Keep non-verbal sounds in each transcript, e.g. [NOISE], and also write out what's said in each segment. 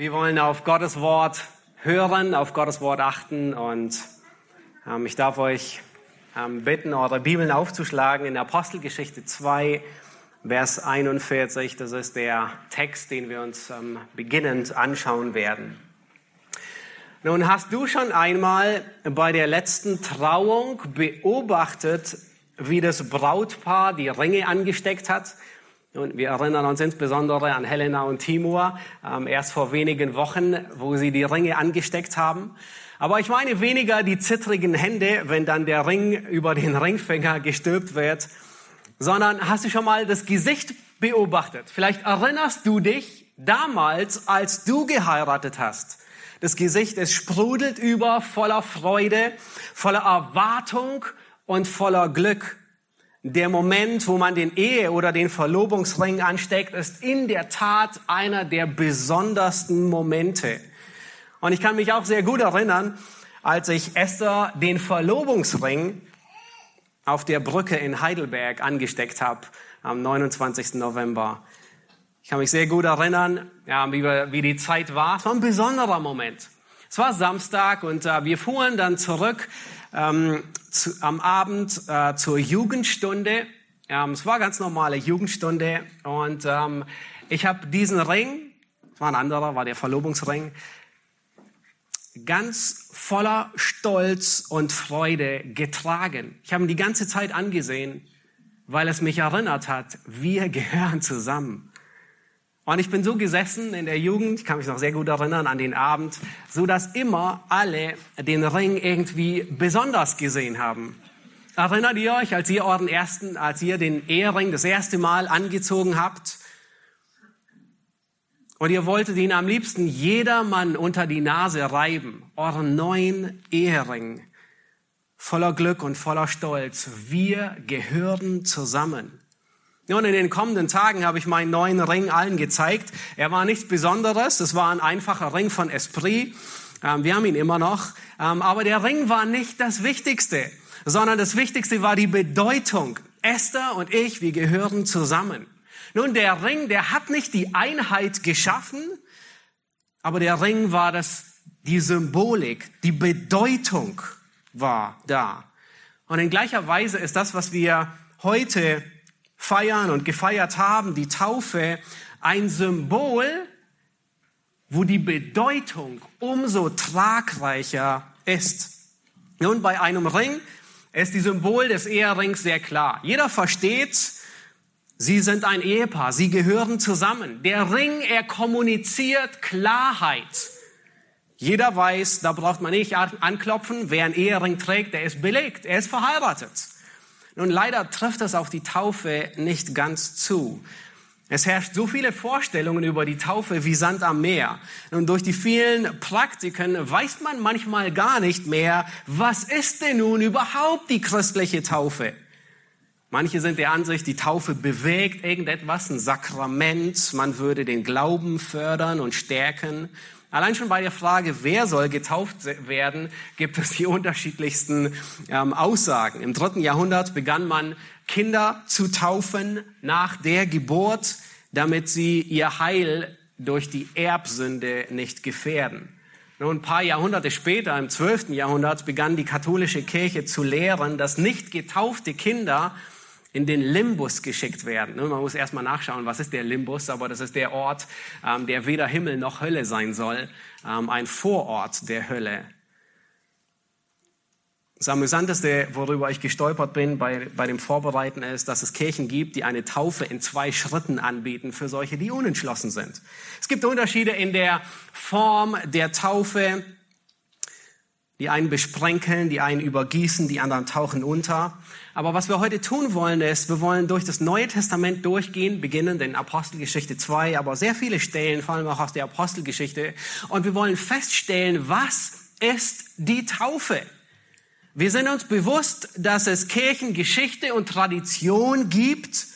Wir wollen auf Gottes Wort hören, auf Gottes Wort achten und ähm, ich darf euch ähm, bitten, eure Bibeln aufzuschlagen in Apostelgeschichte 2, Vers 41. Das ist der Text, den wir uns ähm, beginnend anschauen werden. Nun hast du schon einmal bei der letzten Trauung beobachtet, wie das Brautpaar die Ringe angesteckt hat? Und wir erinnern uns insbesondere an Helena und Timur, ähm, erst vor wenigen Wochen, wo sie die Ringe angesteckt haben. Aber ich meine weniger die zittrigen Hände, wenn dann der Ring über den Ringfinger gestülpt wird, sondern hast du schon mal das Gesicht beobachtet? Vielleicht erinnerst du dich damals, als du geheiratet hast. Das Gesicht, es sprudelt über voller Freude, voller Erwartung und voller Glück. Der Moment, wo man den Ehe- oder den Verlobungsring ansteckt, ist in der Tat einer der besondersten Momente. Und ich kann mich auch sehr gut erinnern, als ich Esther den Verlobungsring auf der Brücke in Heidelberg angesteckt habe am 29. November. Ich kann mich sehr gut erinnern, ja, wie, wie die Zeit war. Es war ein besonderer Moment. Es war Samstag und äh, wir fuhren dann zurück ähm, zu, am Abend äh, zur Jugendstunde. Ähm, es war ganz normale Jugendstunde und ähm, ich habe diesen Ring, es war ein anderer, war der Verlobungsring, ganz voller Stolz und Freude getragen. Ich habe ihn die ganze Zeit angesehen, weil es mich erinnert hat, wir [LAUGHS] gehören zusammen. Und ich bin so gesessen in der Jugend, ich kann mich noch sehr gut erinnern an den Abend, so dass immer alle den Ring irgendwie besonders gesehen haben. Erinnert ihr euch, als ihr euren ersten, als ihr den Ehering das erste Mal angezogen habt? Und ihr wolltet ihn am liebsten jedermann unter die Nase reiben, euren neuen Ehering. Voller Glück und voller Stolz. Wir gehören zusammen. Und in den kommenden Tagen habe ich meinen neuen Ring allen gezeigt. Er war nichts Besonderes. Es war ein einfacher Ring von Esprit. Ähm, wir haben ihn immer noch. Ähm, aber der Ring war nicht das Wichtigste, sondern das Wichtigste war die Bedeutung. Esther und ich, wir gehören zusammen. Nun, der Ring, der hat nicht die Einheit geschaffen, aber der Ring war das, die Symbolik, die Bedeutung war da. Und in gleicher Weise ist das, was wir heute feiern und gefeiert haben, die Taufe, ein Symbol, wo die Bedeutung umso tragreicher ist. Nun, bei einem Ring ist die Symbol des Eherings sehr klar. Jeder versteht, sie sind ein Ehepaar, sie gehören zusammen. Der Ring, er kommuniziert Klarheit. Jeder weiß, da braucht man nicht anklopfen, wer einen Ehering trägt, der ist belegt, er ist verheiratet. Nun, leider trifft das auf die Taufe nicht ganz zu. Es herrscht so viele Vorstellungen über die Taufe wie Sand am Meer. Und durch die vielen Praktiken weiß man manchmal gar nicht mehr, was ist denn nun überhaupt die christliche Taufe? Manche sind der Ansicht, die Taufe bewegt irgendetwas, ein Sakrament, man würde den Glauben fördern und stärken. Allein schon bei der Frage, wer soll getauft werden, gibt es die unterschiedlichsten ähm, Aussagen. Im dritten Jahrhundert begann man Kinder zu taufen nach der Geburt, damit sie ihr Heil durch die Erbsünde nicht gefährden. Nun, ein paar Jahrhunderte später, im zwölften Jahrhundert, begann die katholische Kirche zu lehren, dass nicht getaufte Kinder in den Limbus geschickt werden. Ne, man muss erstmal nachschauen, was ist der Limbus, aber das ist der Ort, ähm, der weder Himmel noch Hölle sein soll, ähm, ein Vorort der Hölle. Das Amüsanteste, worüber ich gestolpert bin bei, bei dem Vorbereiten, ist, dass es Kirchen gibt, die eine Taufe in zwei Schritten anbieten für solche, die unentschlossen sind. Es gibt Unterschiede in der Form der Taufe. Die einen besprenkeln, die einen übergießen, die anderen tauchen unter. Aber was wir heute tun wollen, ist, wir wollen durch das Neue Testament durchgehen, beginnen in Apostelgeschichte 2, aber sehr viele Stellen, vor allem auch aus der Apostelgeschichte. Und wir wollen feststellen, was ist die Taufe? Wir sind uns bewusst, dass es Kirchengeschichte und Tradition gibt,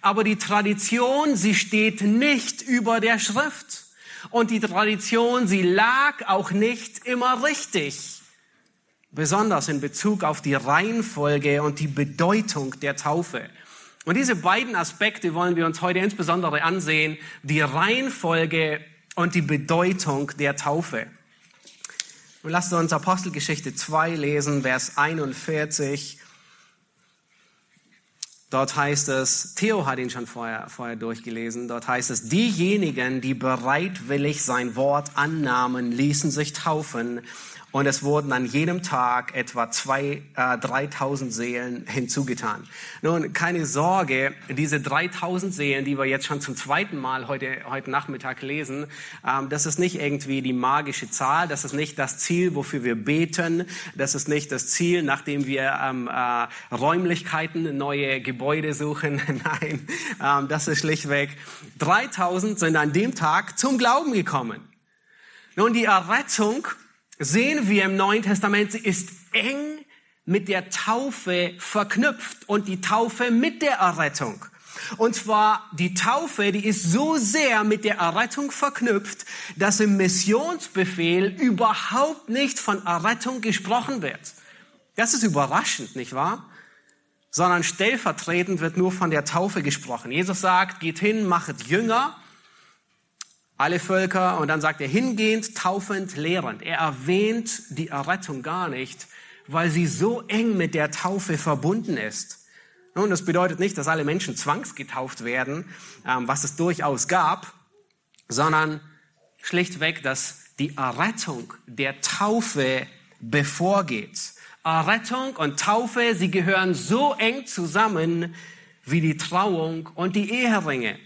aber die Tradition, sie steht nicht über der Schrift. Und die Tradition, sie lag auch nicht immer richtig besonders in Bezug auf die Reihenfolge und die Bedeutung der Taufe. Und diese beiden Aspekte wollen wir uns heute insbesondere ansehen. Die Reihenfolge und die Bedeutung der Taufe. Und lasst uns Apostelgeschichte 2 lesen, Vers 41. Dort heißt es, Theo hat ihn schon vorher, vorher durchgelesen, dort heißt es, diejenigen, die bereitwillig sein Wort annahmen, ließen sich taufen und es wurden an jedem Tag etwa zwei, äh, 3000 Seelen hinzugetan. Nun, keine Sorge, diese 3000 Seelen, die wir jetzt schon zum zweiten Mal heute, heute Nachmittag lesen, ähm, das ist nicht irgendwie die magische Zahl, das ist nicht das Ziel, wofür wir beten, das ist nicht das Ziel, nachdem wir ähm, äh, Räumlichkeiten, neue Gebäude suchen. [LAUGHS] Nein, ähm, das ist schlichtweg. 3000 sind an dem Tag zum Glauben gekommen. Nun, die Errettung sehen wir im Neuen Testament, sie ist eng mit der Taufe verknüpft und die Taufe mit der Errettung. Und zwar die Taufe, die ist so sehr mit der Errettung verknüpft, dass im Missionsbefehl überhaupt nicht von Errettung gesprochen wird. Das ist überraschend, nicht wahr? Sondern stellvertretend wird nur von der Taufe gesprochen. Jesus sagt, geht hin, machet Jünger alle Völker und dann sagt er hingehend, taufend, lehrend. Er erwähnt die Errettung gar nicht, weil sie so eng mit der Taufe verbunden ist. Nun, das bedeutet nicht, dass alle Menschen zwangsgetauft werden, ähm, was es durchaus gab, sondern schlichtweg, dass die Errettung der Taufe bevorgeht. Errettung und Taufe, sie gehören so eng zusammen wie die Trauung und die Eheringe.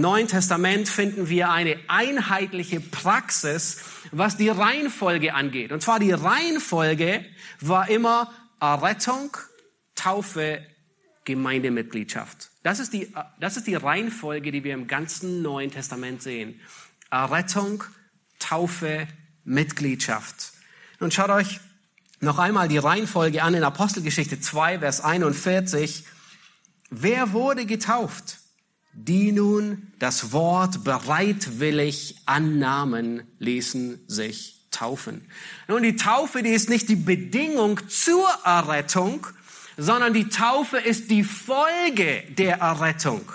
Neuen Testament finden wir eine einheitliche Praxis, was die Reihenfolge angeht. Und zwar die Reihenfolge war immer Errettung, Taufe, Gemeindemitgliedschaft. Das ist die, das ist die Reihenfolge, die wir im ganzen Neuen Testament sehen. Errettung, Taufe, Mitgliedschaft. Und schaut euch noch einmal die Reihenfolge an in Apostelgeschichte 2, Vers 41. Wer wurde getauft? Die nun das Wort bereitwillig annahmen, ließen sich taufen. Nun, die Taufe, die ist nicht die Bedingung zur Errettung, sondern die Taufe ist die Folge der Errettung.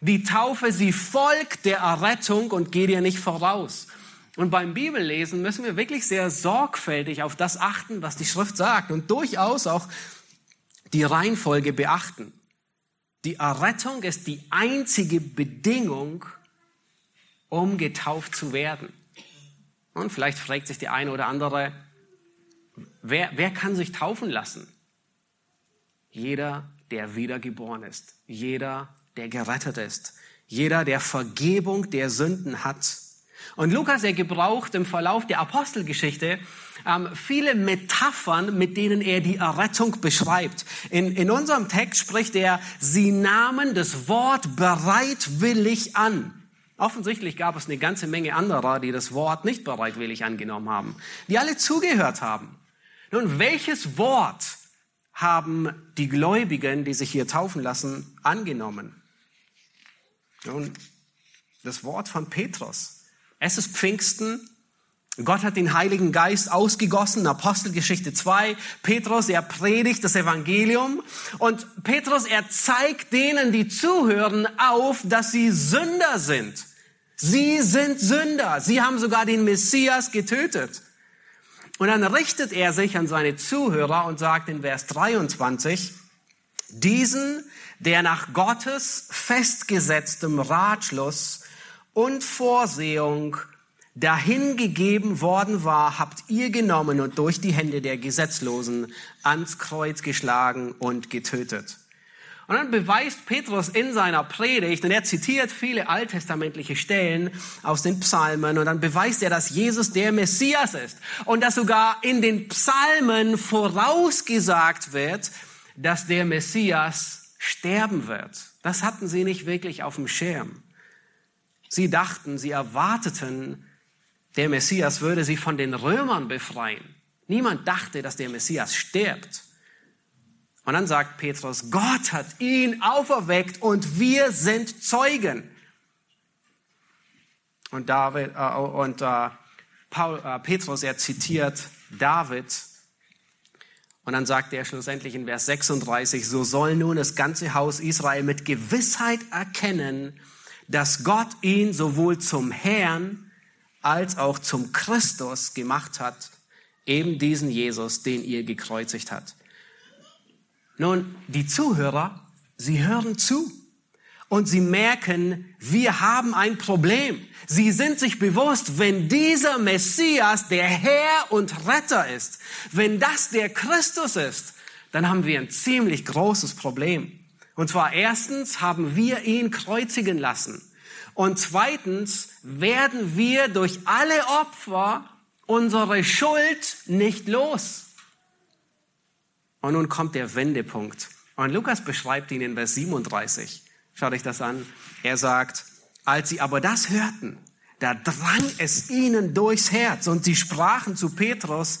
Die Taufe, sie folgt der Errettung und geht ihr nicht voraus. Und beim Bibellesen müssen wir wirklich sehr sorgfältig auf das achten, was die Schrift sagt und durchaus auch die Reihenfolge beachten. Die Errettung ist die einzige Bedingung, um getauft zu werden. Und vielleicht fragt sich die eine oder andere, wer, wer kann sich taufen lassen? Jeder, der wiedergeboren ist. Jeder, der gerettet ist. Jeder, der Vergebung der Sünden hat. Und Lukas, er gebraucht im Verlauf der Apostelgeschichte ähm, viele Metaphern, mit denen er die Errettung beschreibt. In, in unserem Text spricht er, sie nahmen das Wort bereitwillig an. Offensichtlich gab es eine ganze Menge anderer, die das Wort nicht bereitwillig angenommen haben, die alle zugehört haben. Nun, welches Wort haben die Gläubigen, die sich hier taufen lassen, angenommen? Nun, das Wort von Petrus. Es ist Pfingsten Gott hat den Heiligen Geist ausgegossen, Apostelgeschichte 2. Petrus, er predigt das Evangelium und Petrus, er zeigt denen, die zuhören, auf, dass sie Sünder sind. Sie sind Sünder. Sie haben sogar den Messias getötet. Und dann richtet er sich an seine Zuhörer und sagt in Vers 23, diesen, der nach Gottes festgesetztem Ratschluss und Vorsehung dahingegeben worden war, habt ihr genommen und durch die Hände der Gesetzlosen ans Kreuz geschlagen und getötet. Und dann beweist Petrus in seiner Predigt, und er zitiert viele alttestamentliche Stellen aus den Psalmen, und dann beweist er, dass Jesus der Messias ist. Und dass sogar in den Psalmen vorausgesagt wird, dass der Messias sterben wird. Das hatten sie nicht wirklich auf dem Schirm. Sie dachten, sie erwarteten, der Messias würde sie von den Römern befreien. Niemand dachte, dass der Messias stirbt. Und dann sagt Petrus, Gott hat ihn auferweckt und wir sind Zeugen. Und, David, äh, und äh, Paul, äh, Petrus, er zitiert David. Und dann sagt er schlussendlich in Vers 36, so soll nun das ganze Haus Israel mit Gewissheit erkennen, dass Gott ihn sowohl zum Herrn als auch zum Christus gemacht hat, eben diesen Jesus, den ihr gekreuzigt hat. Nun, die Zuhörer, sie hören zu und sie merken, wir haben ein Problem. Sie sind sich bewusst, wenn dieser Messias der Herr und Retter ist, wenn das der Christus ist, dann haben wir ein ziemlich großes Problem. Und zwar erstens haben wir ihn kreuzigen lassen. Und zweitens werden wir durch alle Opfer unsere Schuld nicht los. Und nun kommt der Wendepunkt. Und Lukas beschreibt ihn in Vers 37. Schaut euch das an. Er sagt, als sie aber das hörten, da drang es ihnen durchs Herz und sie sprachen zu Petrus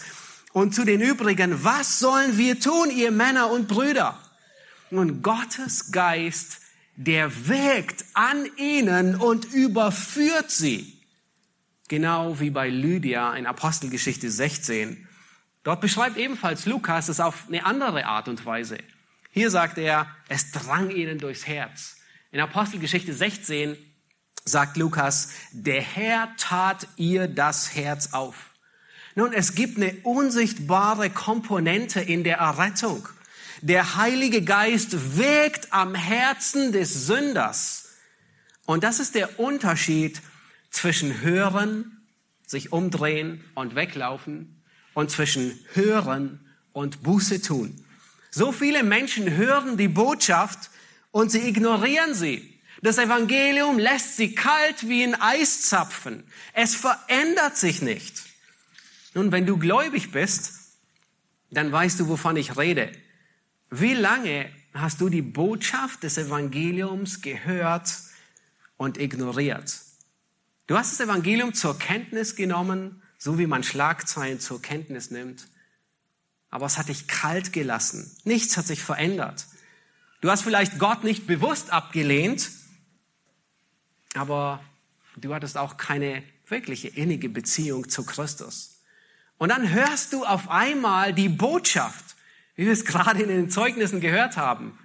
und zu den übrigen, was sollen wir tun, ihr Männer und Brüder? Nun, Gottes Geist, der wirkt an ihnen und überführt sie. Genau wie bei Lydia in Apostelgeschichte 16. Dort beschreibt ebenfalls Lukas es auf eine andere Art und Weise. Hier sagt er, es drang ihnen durchs Herz. In Apostelgeschichte 16 sagt Lukas, der Herr tat ihr das Herz auf. Nun, es gibt eine unsichtbare Komponente in der Errettung. Der Heilige Geist wirkt am Herzen des Sünders. Und das ist der Unterschied zwischen hören, sich umdrehen und weglaufen und zwischen hören und Buße tun. So viele Menschen hören die Botschaft, und sie ignorieren sie. Das Evangelium lässt sie kalt wie ein Eiszapfen. Es verändert sich nicht. Nun, wenn du gläubig bist, dann weißt du, wovon ich rede. Wie lange hast du die Botschaft des Evangeliums gehört und ignoriert? Du hast das Evangelium zur Kenntnis genommen, so wie man Schlagzeilen zur Kenntnis nimmt. Aber es hat dich kalt gelassen. Nichts hat sich verändert. Du hast vielleicht Gott nicht bewusst abgelehnt, aber du hattest auch keine wirkliche innige Beziehung zu Christus. Und dann hörst du auf einmal die Botschaft, wie wir es gerade in den Zeugnissen gehört haben.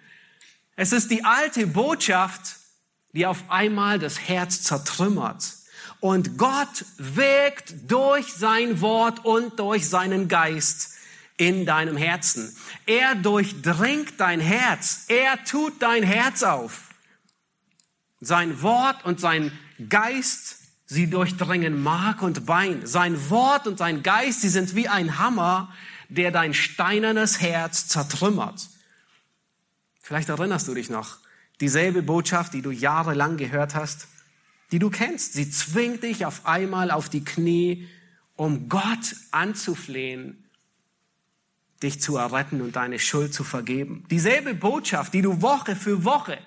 Es ist die alte Botschaft, die auf einmal das Herz zertrümmert. Und Gott wirkt durch sein Wort und durch seinen Geist in deinem Herzen. Er durchdringt dein Herz. Er tut dein Herz auf. Sein Wort und sein Geist, sie durchdringen Mark und Bein. Sein Wort und sein Geist, sie sind wie ein Hammer, der dein steinernes Herz zertrümmert. Vielleicht erinnerst du dich noch, dieselbe Botschaft, die du jahrelang gehört hast, die du kennst. Sie zwingt dich auf einmal auf die Knie, um Gott anzuflehen dich zu erretten und deine Schuld zu vergeben. Dieselbe Botschaft, die du Woche für Woche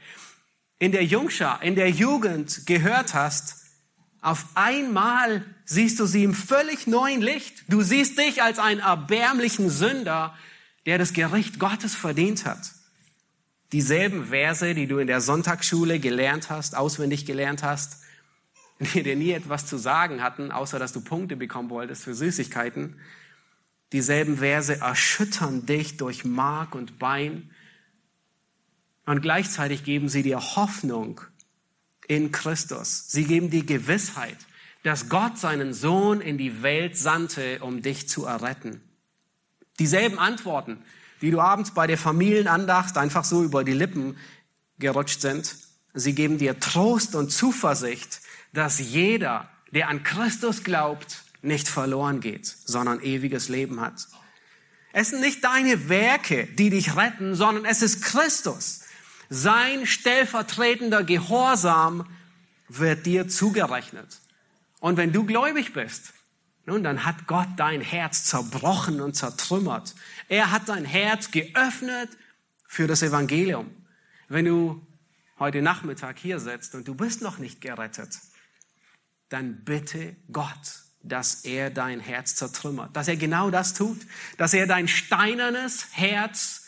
in der Jungschar, in der Jugend gehört hast, auf einmal siehst du sie im völlig neuen Licht. Du siehst dich als einen erbärmlichen Sünder, der das Gericht Gottes verdient hat. Dieselben Verse, die du in der Sonntagsschule gelernt hast, auswendig gelernt hast, die dir nie etwas zu sagen hatten, außer dass du Punkte bekommen wolltest für Süßigkeiten, Dieselben Verse erschüttern dich durch Mark und Bein und gleichzeitig geben sie dir Hoffnung in Christus. Sie geben dir Gewissheit, dass Gott seinen Sohn in die Welt sandte, um dich zu erretten. Dieselben Antworten, die du abends bei der Familienandacht einfach so über die Lippen gerutscht sind, sie geben dir Trost und Zuversicht, dass jeder, der an Christus glaubt, nicht verloren geht, sondern ewiges Leben hat. Es sind nicht deine Werke, die dich retten, sondern es ist Christus. Sein stellvertretender Gehorsam wird dir zugerechnet. Und wenn du gläubig bist, nun, dann hat Gott dein Herz zerbrochen und zertrümmert. Er hat dein Herz geöffnet für das Evangelium. Wenn du heute Nachmittag hier sitzt und du bist noch nicht gerettet, dann bitte Gott, dass er dein Herz zertrümmert, dass er genau das tut, dass er dein steinernes Herz,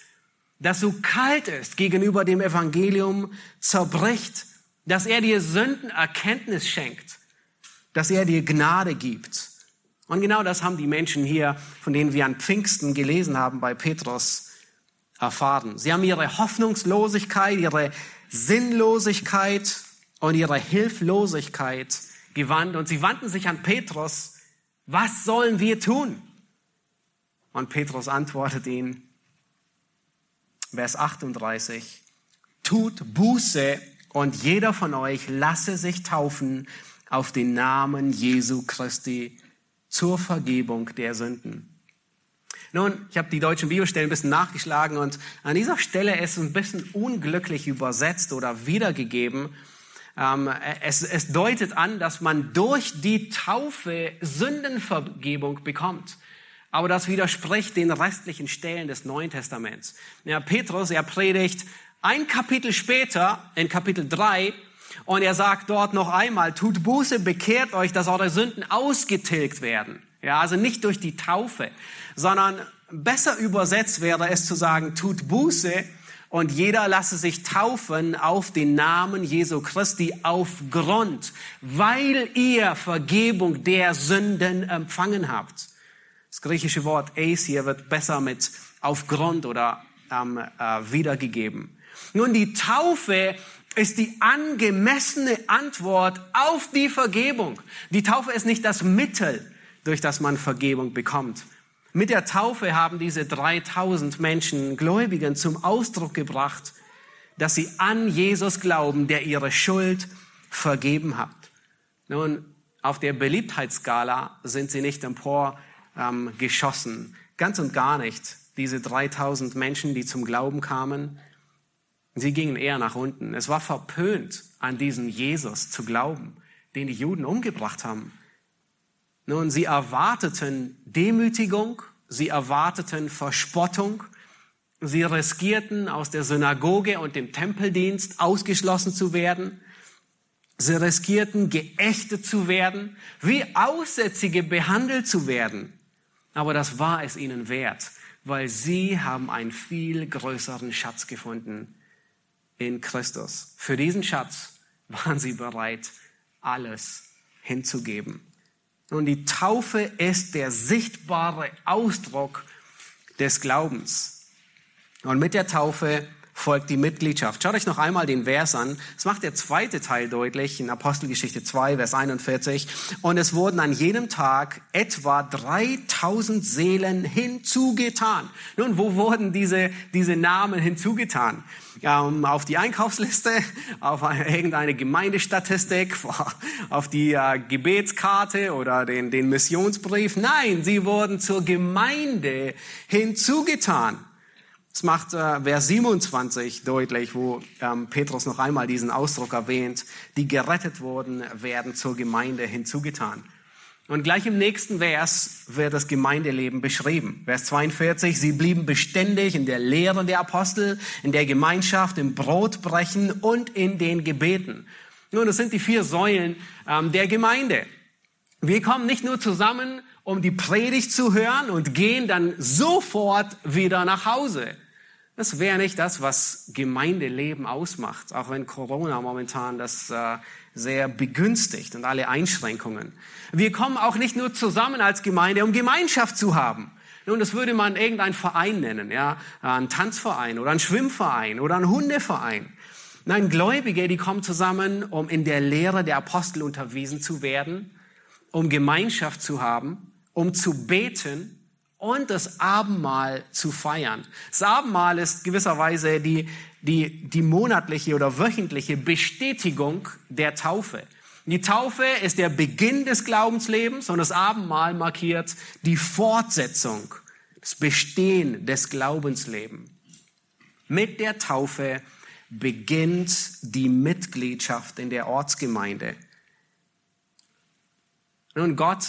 das so kalt ist gegenüber dem Evangelium, zerbricht, dass er dir Sündenerkenntnis schenkt, dass er dir Gnade gibt. Und genau das haben die Menschen hier, von denen wir an Pfingsten gelesen haben bei Petrus, erfahren. Sie haben ihre Hoffnungslosigkeit, ihre Sinnlosigkeit und ihre Hilflosigkeit gewandt und sie wandten sich an Petrus, was sollen wir tun? Und Petrus antwortet ihnen, Vers 38, tut Buße und jeder von euch lasse sich taufen auf den Namen Jesu Christi zur Vergebung der Sünden. Nun, ich habe die deutschen Bibelstellen ein bisschen nachgeschlagen und an dieser Stelle ist es ein bisschen unglücklich übersetzt oder wiedergegeben. Ähm, es, es deutet an, dass man durch die Taufe Sündenvergebung bekommt. Aber das widerspricht den restlichen Stellen des Neuen Testaments. Ja, Petrus, er predigt ein Kapitel später, in Kapitel 3, und er sagt dort noch einmal, tut Buße, bekehrt euch, dass eure Sünden ausgetilgt werden. Ja, also nicht durch die Taufe, sondern besser übersetzt wäre es zu sagen, tut Buße und jeder lasse sich taufen auf den Namen Jesu Christi aufgrund, weil ihr Vergebung der Sünden empfangen habt. Das griechische Wort eis hier wird besser mit aufgrund oder ähm, äh, wiedergegeben. Nun, die Taufe ist die angemessene Antwort auf die Vergebung. Die Taufe ist nicht das Mittel, durch das man Vergebung bekommt. Mit der Taufe haben diese 3000 Menschen Gläubigen zum Ausdruck gebracht, dass sie an Jesus glauben, der ihre Schuld vergeben hat. Nun, auf der Beliebtheitsskala sind sie nicht empor ähm, geschossen. Ganz und gar nicht. Diese 3000 Menschen, die zum Glauben kamen, Sie gingen eher nach unten. Es war verpönt, an diesen Jesus zu glauben, den die Juden umgebracht haben. Nun, sie erwarteten Demütigung, sie erwarteten Verspottung, sie riskierten, aus der Synagoge und dem Tempeldienst ausgeschlossen zu werden. Sie riskierten, geächtet zu werden, wie Aussätzige behandelt zu werden. Aber das war es ihnen wert, weil sie haben einen viel größeren Schatz gefunden in Christus. Für diesen Schatz waren sie bereit, alles hinzugeben. Und die Taufe ist der sichtbare Ausdruck des Glaubens. Und mit der Taufe folgt die Mitgliedschaft. Schaut euch noch einmal den Vers an. Das macht der zweite Teil deutlich in Apostelgeschichte 2, Vers 41. Und es wurden an jedem Tag etwa 3000 Seelen hinzugetan. Nun, wo wurden diese, diese Namen hinzugetan? Ähm, auf die Einkaufsliste, auf irgendeine Gemeindestatistik, [LAUGHS] auf die äh, Gebetskarte oder den, den Missionsbrief. Nein, sie wurden zur Gemeinde hinzugetan. Das macht äh, Vers 27 deutlich, wo ähm, Petrus noch einmal diesen Ausdruck erwähnt, die gerettet wurden, werden zur Gemeinde hinzugetan. Und gleich im nächsten Vers wird das Gemeindeleben beschrieben. Vers 42, sie blieben beständig in der Lehre der Apostel, in der Gemeinschaft, im Brotbrechen und in den Gebeten. Nun, das sind die vier Säulen ähm, der Gemeinde. Wir kommen nicht nur zusammen, um die Predigt zu hören und gehen dann sofort wieder nach Hause. Das wäre nicht das, was Gemeindeleben ausmacht, auch wenn Corona momentan das äh, sehr begünstigt und alle Einschränkungen. Wir kommen auch nicht nur zusammen als Gemeinde, um Gemeinschaft zu haben. Nun, das würde man irgendein Verein nennen, ja, ein Tanzverein oder ein Schwimmverein oder ein Hundeverein. Nein, Gläubige, die kommen zusammen, um in der Lehre der Apostel unterwiesen zu werden, um Gemeinschaft zu haben, um zu beten und das Abendmahl zu feiern. Das Abendmahl ist gewisserweise die, die, die monatliche oder wöchentliche Bestätigung der Taufe. Die Taufe ist der Beginn des Glaubenslebens und das Abendmahl markiert die Fortsetzung, das Bestehen des Glaubenslebens. Mit der Taufe beginnt die Mitgliedschaft in der Ortsgemeinde. Nun, Gott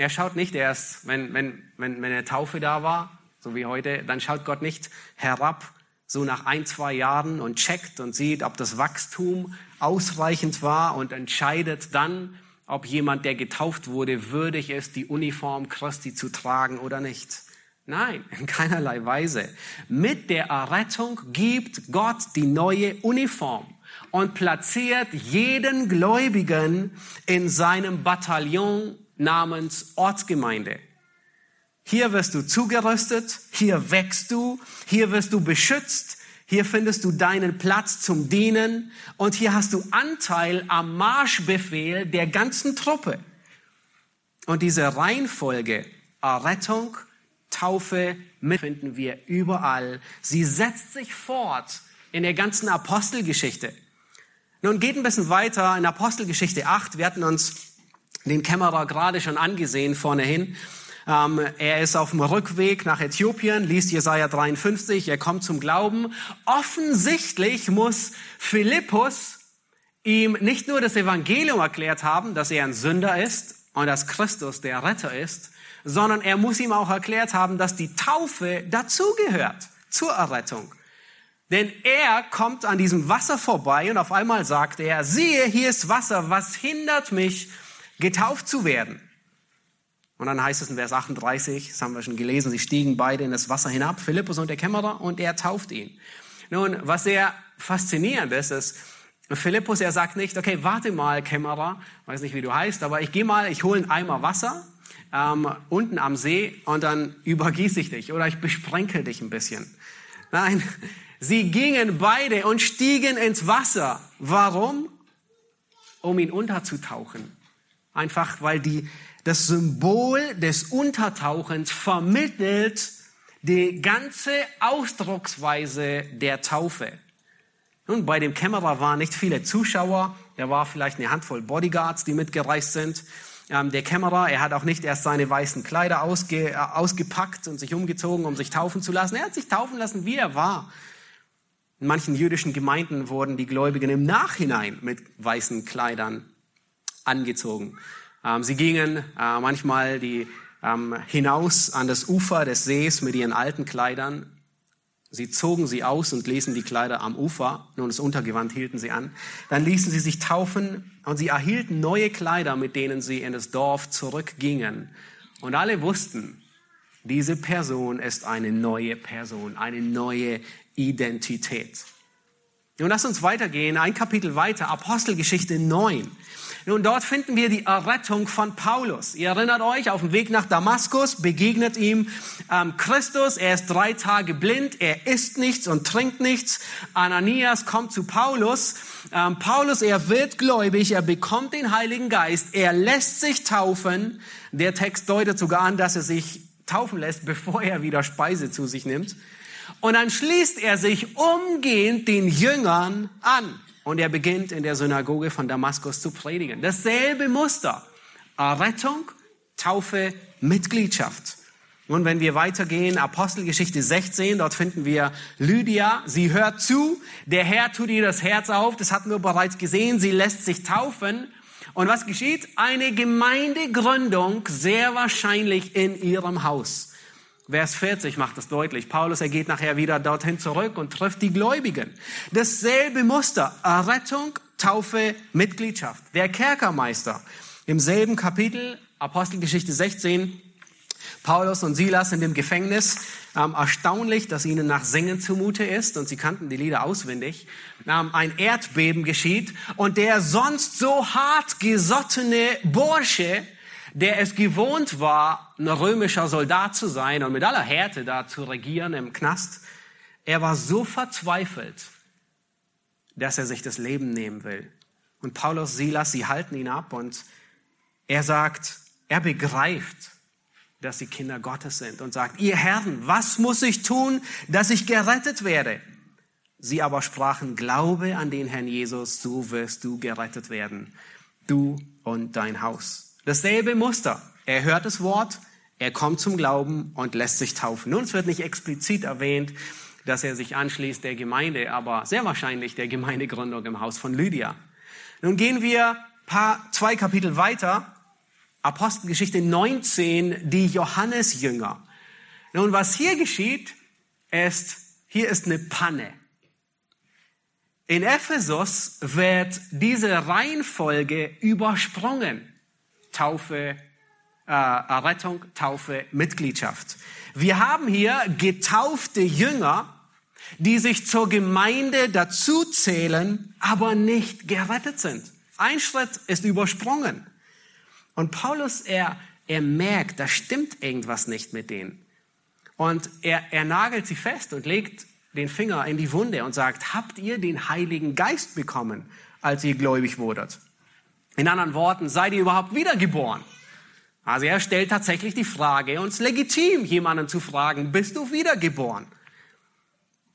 er schaut nicht erst, wenn, wenn, wenn, wenn eine Taufe da war, so wie heute, dann schaut Gott nicht herab, so nach ein, zwei Jahren und checkt und sieht, ob das Wachstum ausreichend war und entscheidet dann, ob jemand, der getauft wurde, würdig ist, die Uniform Christi zu tragen oder nicht. Nein, in keinerlei Weise. Mit der Errettung gibt Gott die neue Uniform und platziert jeden Gläubigen in seinem Bataillon namens Ortsgemeinde. Hier wirst du zugerüstet, hier wächst du, hier wirst du beschützt, Hier findest du deinen Platz zum Dienen und hier hast du Anteil am Marschbefehl der ganzen Truppe. Und diese Reihenfolge, Errettung, Taufe, finden wir überall. Sie setzt sich fort in der ganzen Apostelgeschichte. Nun geht ein bisschen weiter in Apostelgeschichte 8. Wir hatten uns den Kämmerer gerade schon angesehen vorne hin. Ähm, er ist auf dem Rückweg nach Äthiopien, liest Jesaja 53, er kommt zum Glauben. Offensichtlich muss Philippus ihm nicht nur das Evangelium erklärt haben, dass er ein Sünder ist und dass Christus der Retter ist, sondern er muss ihm auch erklärt haben, dass die Taufe dazugehört zur Errettung. Denn er kommt an diesem Wasser vorbei und auf einmal sagt er, siehe, hier ist Wasser, was hindert mich, getauft zu werden? Und dann heißt es in Vers 38, das haben wir schon gelesen, sie stiegen beide in das Wasser hinab, Philippus und der Kämmerer, und er tauft ihn. Nun, was sehr faszinierend ist, ist, Philippus, er sagt nicht, okay, warte mal, Kämmerer, weiß nicht, wie du heißt, aber ich gehe mal, ich hole einen Eimer Wasser ähm, unten am See und dann übergieße ich dich oder ich besprenkel dich ein bisschen. Nein, sie gingen beide und stiegen ins Wasser. Warum? Um ihn unterzutauchen. Einfach, weil die, das Symbol des Untertauchens vermittelt die ganze Ausdrucksweise der Taufe. Nun, bei dem Kämmerer waren nicht viele Zuschauer. Da war vielleicht eine Handvoll Bodyguards, die mitgereist sind. Ähm, der Kämmerer, er hat auch nicht erst seine weißen Kleider ausge, äh, ausgepackt und sich umgezogen, um sich taufen zu lassen. Er hat sich taufen lassen, wie er war. In manchen jüdischen Gemeinden wurden die Gläubigen im Nachhinein mit weißen Kleidern angezogen. Ähm, sie gingen äh, manchmal die, ähm, hinaus an das Ufer des Sees mit ihren alten Kleidern. Sie zogen sie aus und ließen die Kleider am Ufer, nun das Untergewand hielten sie an. Dann ließen sie sich taufen und sie erhielten neue Kleider, mit denen sie in das Dorf zurückgingen. Und alle wussten, diese Person ist eine neue Person, eine neue Identität. Nun lass uns weitergehen, ein Kapitel weiter, Apostelgeschichte 9. Nun, dort finden wir die Errettung von Paulus. Ihr erinnert euch, auf dem Weg nach Damaskus begegnet ihm ähm, Christus. Er ist drei Tage blind, er isst nichts und trinkt nichts. Ananias kommt zu Paulus. Ähm, Paulus, er wird gläubig, er bekommt den Heiligen Geist, er lässt sich taufen. Der Text deutet sogar an, dass er sich taufen lässt, [LAUGHS] bevor er wieder Speise zu sich nimmt. Und dann schließt er sich umgehend den Jüngern an. Und er beginnt in der Synagoge von Damaskus zu predigen. Dasselbe Muster. Errettung, Taufe, Mitgliedschaft. Und wenn wir weitergehen, Apostelgeschichte 16, dort finden wir Lydia. Sie hört zu, der Herr tut ihr das Herz auf, das hatten wir bereits gesehen. Sie lässt sich taufen. Und was geschieht? Eine Gemeindegründung, sehr wahrscheinlich in ihrem Haus. Vers 40 macht das deutlich. Paulus, er geht nachher wieder dorthin zurück und trifft die Gläubigen. Dasselbe Muster. Errettung, Taufe, Mitgliedschaft. Der Kerkermeister. Im selben Kapitel, Apostelgeschichte 16, Paulus und Silas in dem Gefängnis. Ähm, erstaunlich, dass ihnen nach Singen zumute ist und sie kannten die Lieder auswendig. Ähm, ein Erdbeben geschieht und der sonst so hart gesottene Bursche, der es gewohnt war, ein römischer Soldat zu sein und mit aller Härte da zu regieren im Knast, er war so verzweifelt, dass er sich das Leben nehmen will. Und Paulus, Silas, sie halten ihn ab und er sagt, er begreift, dass sie Kinder Gottes sind und sagt, ihr Herren, was muss ich tun, dass ich gerettet werde? Sie aber sprachen, glaube an den Herrn Jesus, so wirst du gerettet werden, du und dein Haus. Dasselbe Muster. Er hört das Wort, er kommt zum Glauben und lässt sich taufen. Nun, es wird nicht explizit erwähnt, dass er sich anschließt der Gemeinde, aber sehr wahrscheinlich der Gemeindegründung im Haus von Lydia. Nun gehen wir paar, zwei Kapitel weiter. Apostelgeschichte 19, die Johannesjünger. Nun, was hier geschieht, ist, hier ist eine Panne. In Ephesus wird diese Reihenfolge übersprungen. Taufe, äh, Errettung, Taufe, Mitgliedschaft. Wir haben hier getaufte Jünger, die sich zur Gemeinde dazuzählen, aber nicht gerettet sind. Ein Schritt ist übersprungen. Und Paulus, er, er merkt, da stimmt irgendwas nicht mit denen. Und er, er nagelt sie fest und legt den Finger in die Wunde und sagt, habt ihr den Heiligen Geist bekommen, als ihr gläubig wurdet? In anderen Worten, seid ihr überhaupt wiedergeboren? Also er stellt tatsächlich die Frage, ist legitim, jemanden zu fragen, bist du wiedergeboren?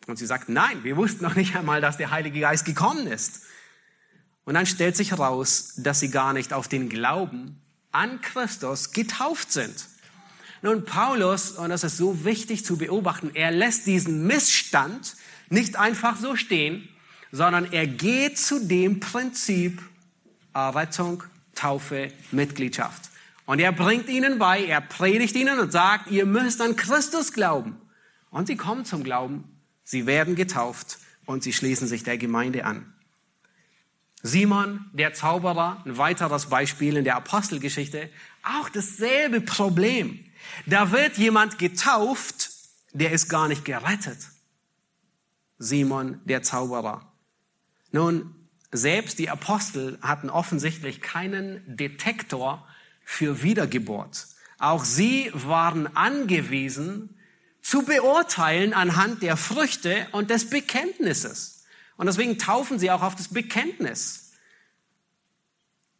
Und sie sagt, nein, wir wussten noch nicht einmal, dass der Heilige Geist gekommen ist. Und dann stellt sich heraus, dass sie gar nicht auf den Glauben an Christus getauft sind. Nun, Paulus, und das ist so wichtig zu beobachten, er lässt diesen Missstand nicht einfach so stehen, sondern er geht zu dem Prinzip Errettung, Taufe, Mitgliedschaft. Und er bringt ihnen bei, er predigt ihnen und sagt, ihr müsst an Christus glauben. Und sie kommen zum Glauben, sie werden getauft und sie schließen sich der Gemeinde an. Simon, der Zauberer, ein weiteres Beispiel in der Apostelgeschichte, auch dasselbe Problem. Da wird jemand getauft, der ist gar nicht gerettet. Simon, der Zauberer. Nun, selbst die Apostel hatten offensichtlich keinen Detektor für Wiedergeburt. Auch sie waren angewiesen zu beurteilen anhand der Früchte und des Bekenntnisses. Und deswegen taufen sie auch auf das Bekenntnis.